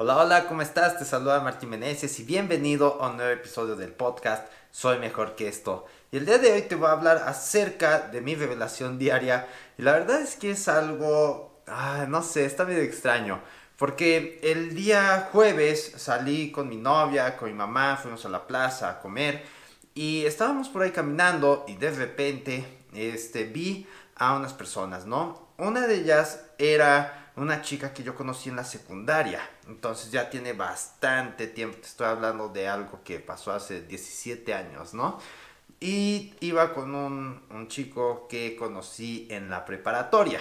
Hola, hola, ¿cómo estás? Te saluda Martín Meneses y bienvenido a un nuevo episodio del podcast Soy Mejor que esto. Y el día de hoy te voy a hablar acerca de mi revelación diaria. Y la verdad es que es algo, ah, no sé, está medio extraño. Porque el día jueves salí con mi novia, con mi mamá, fuimos a la plaza a comer. Y estábamos por ahí caminando y de repente este, vi a unas personas, ¿no? Una de ellas era una chica que yo conocí en la secundaria. Entonces ya tiene bastante tiempo. Estoy hablando de algo que pasó hace 17 años, ¿no? Y iba con un, chico que conocí en la preparatoria.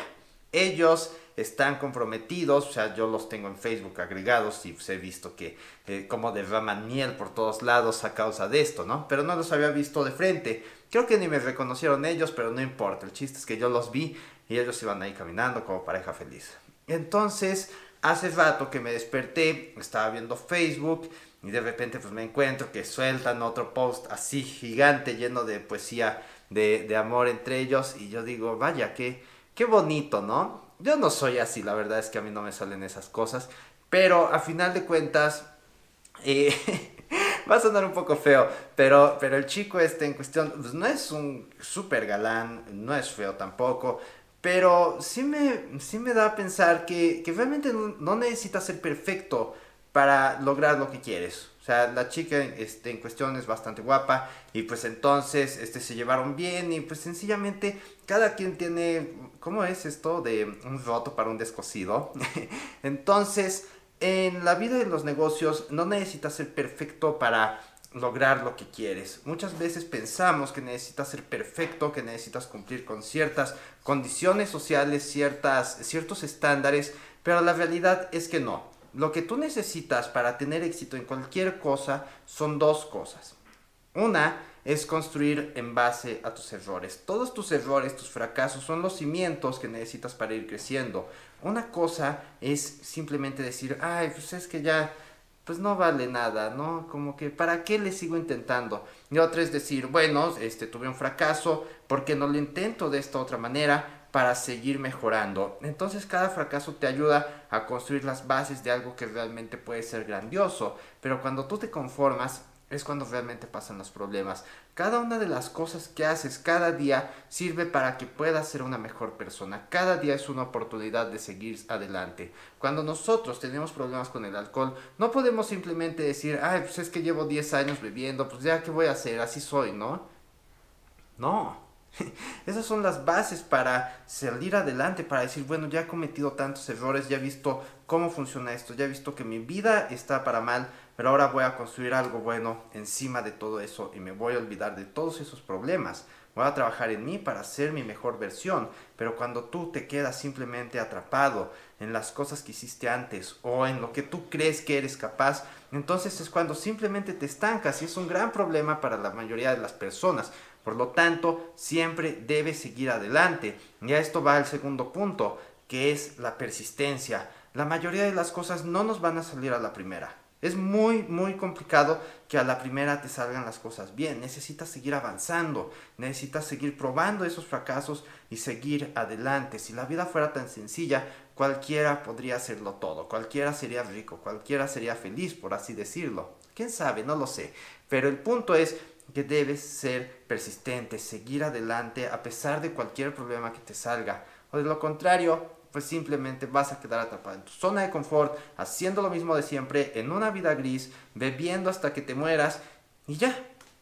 Ellos están comprometidos, o sea, yo los tengo en Facebook agregados y pues, he visto que eh, como derraman miel por todos lados a causa de esto, ¿no? Pero no los había visto de frente. Creo que ni me reconocieron ellos, pero no importa. El chiste es que yo los vi y ellos iban ahí caminando como pareja feliz. Entonces, hace rato que me desperté, estaba viendo Facebook y de repente pues me encuentro que sueltan otro post así gigante lleno de poesía de, amor entre ellos y yo digo, vaya, qué, qué bonito, ¿no? Yo no soy así, la verdad es que a mí no me salen esas cosas, pero a final de cuentas, eh, va a sonar un poco feo, pero, pero el chico este en cuestión, pues no es un súper galán, no es feo tampoco, pero sí me, sí me da a pensar que, realmente no, necesitas ser perfecto para lograr lo que quieres. O sea, la chica este, en cuestión es bastante guapa y pues entonces este, se llevaron bien y pues sencillamente cada quien tiene, ¿cómo es esto? De un roto para un descosido. entonces, en la vida de los negocios no necesitas ser perfecto para lograr lo que quieres. Muchas veces pensamos que necesitas ser perfecto, que necesitas cumplir con ciertas condiciones sociales, ciertas, ciertos estándares, pero la realidad es que no. Lo que tú necesitas para tener éxito en cualquier cosa son dos cosas. Una es construir en base a tus errores. Todos tus errores, tus fracasos son los cimientos que necesitas para ir creciendo. Una cosa es simplemente decir, ay, pues es que ya pues no vale nada, ¿no? Como que ¿para qué le sigo intentando? Y otra es decir, bueno, este tuve un fracaso, ¿por qué no lo intento de esta otra manera para seguir mejorando? Entonces cada fracaso te ayuda a construir las bases de algo que realmente puede ser grandioso, pero cuando tú te conformas es cuando realmente pasan los problemas. Cada una de las cosas que haces cada día sirve para que puedas ser una mejor persona. Cada día es una oportunidad de seguir adelante. Cuando nosotros tenemos problemas con el alcohol, no podemos simplemente decir, ay, pues es que llevo 10 años bebiendo, pues ya, ¿qué voy a hacer? Así soy, ¿no? No. Esas son las bases para salir adelante, para decir, bueno, ya he cometido tantos errores, ya he visto cómo funciona esto, ya he visto que mi vida está para mal, pero ahora voy a construir algo bueno encima de todo eso y me voy a olvidar de todos esos problemas. Voy a trabajar en mí para ser mi mejor versión, pero cuando tú te quedas simplemente atrapado en las cosas que hiciste antes o en lo que tú crees que eres capaz, entonces es cuando simplemente te estancas y es un gran problema para la mayoría de las personas. Por lo tanto, siempre debes seguir adelante. Y a esto va el segundo punto, que es la persistencia. La mayoría de las cosas no nos van a salir a la primera. Es muy, muy complicado que a la primera te salgan las cosas bien. Necesitas seguir avanzando, necesitas seguir probando esos fracasos y seguir adelante. Si la vida fuera tan sencilla, cualquiera podría hacerlo todo, cualquiera sería rico, cualquiera sería feliz, por así decirlo. ¿Quién sabe? No lo sé. Pero el punto es que debes ser persistente, seguir adelante a pesar de cualquier problema que te salga. O de lo contrario, pues simplemente vas a quedar atrapado en tu zona de confort, haciendo lo mismo de siempre, en una vida gris, bebiendo hasta que te mueras y ya.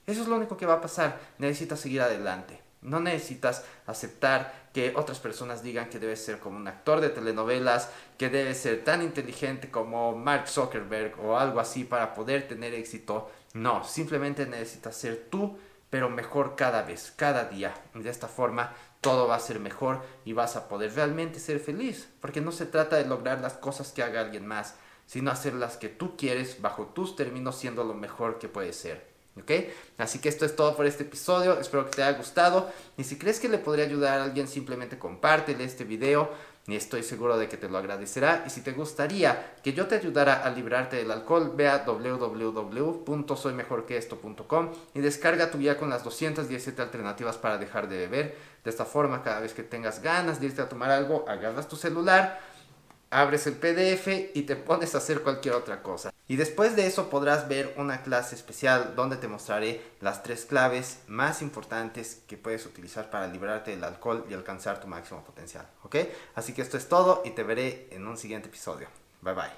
Eso es lo único que va a pasar. Necesitas seguir adelante. No necesitas aceptar que otras personas digan que debes ser como un actor de telenovelas, que debes ser tan inteligente como Mark Zuckerberg o algo así para poder tener éxito. No, simplemente necesitas ser tú, pero mejor cada vez, cada día. De esta forma todo va a ser mejor y vas a poder realmente ser feliz. Porque no se trata de lograr las cosas que haga alguien más, sino hacer las que tú quieres bajo tus términos siendo lo mejor que puede ser. ¿Ok? Así que esto es todo por este episodio. Espero que te haya gustado. Y si crees que le podría ayudar a alguien, simplemente compártele este video. Y estoy seguro de que te lo agradecerá. Y si te gustaría que yo te ayudara a librarte del alcohol, ve a www.soymejorqueesto.com y descarga tu guía con las 217 alternativas para dejar de beber. De esta forma, cada vez que tengas ganas de irte a tomar algo, agarras tu celular abres el PDF y te pones a hacer cualquier otra cosa. Y después de eso podrás ver una clase especial donde te mostraré las tres claves más importantes que puedes utilizar para liberarte del alcohol y alcanzar tu máximo potencial. ¿Ok? Así que esto es todo y te veré en un siguiente episodio. Bye bye.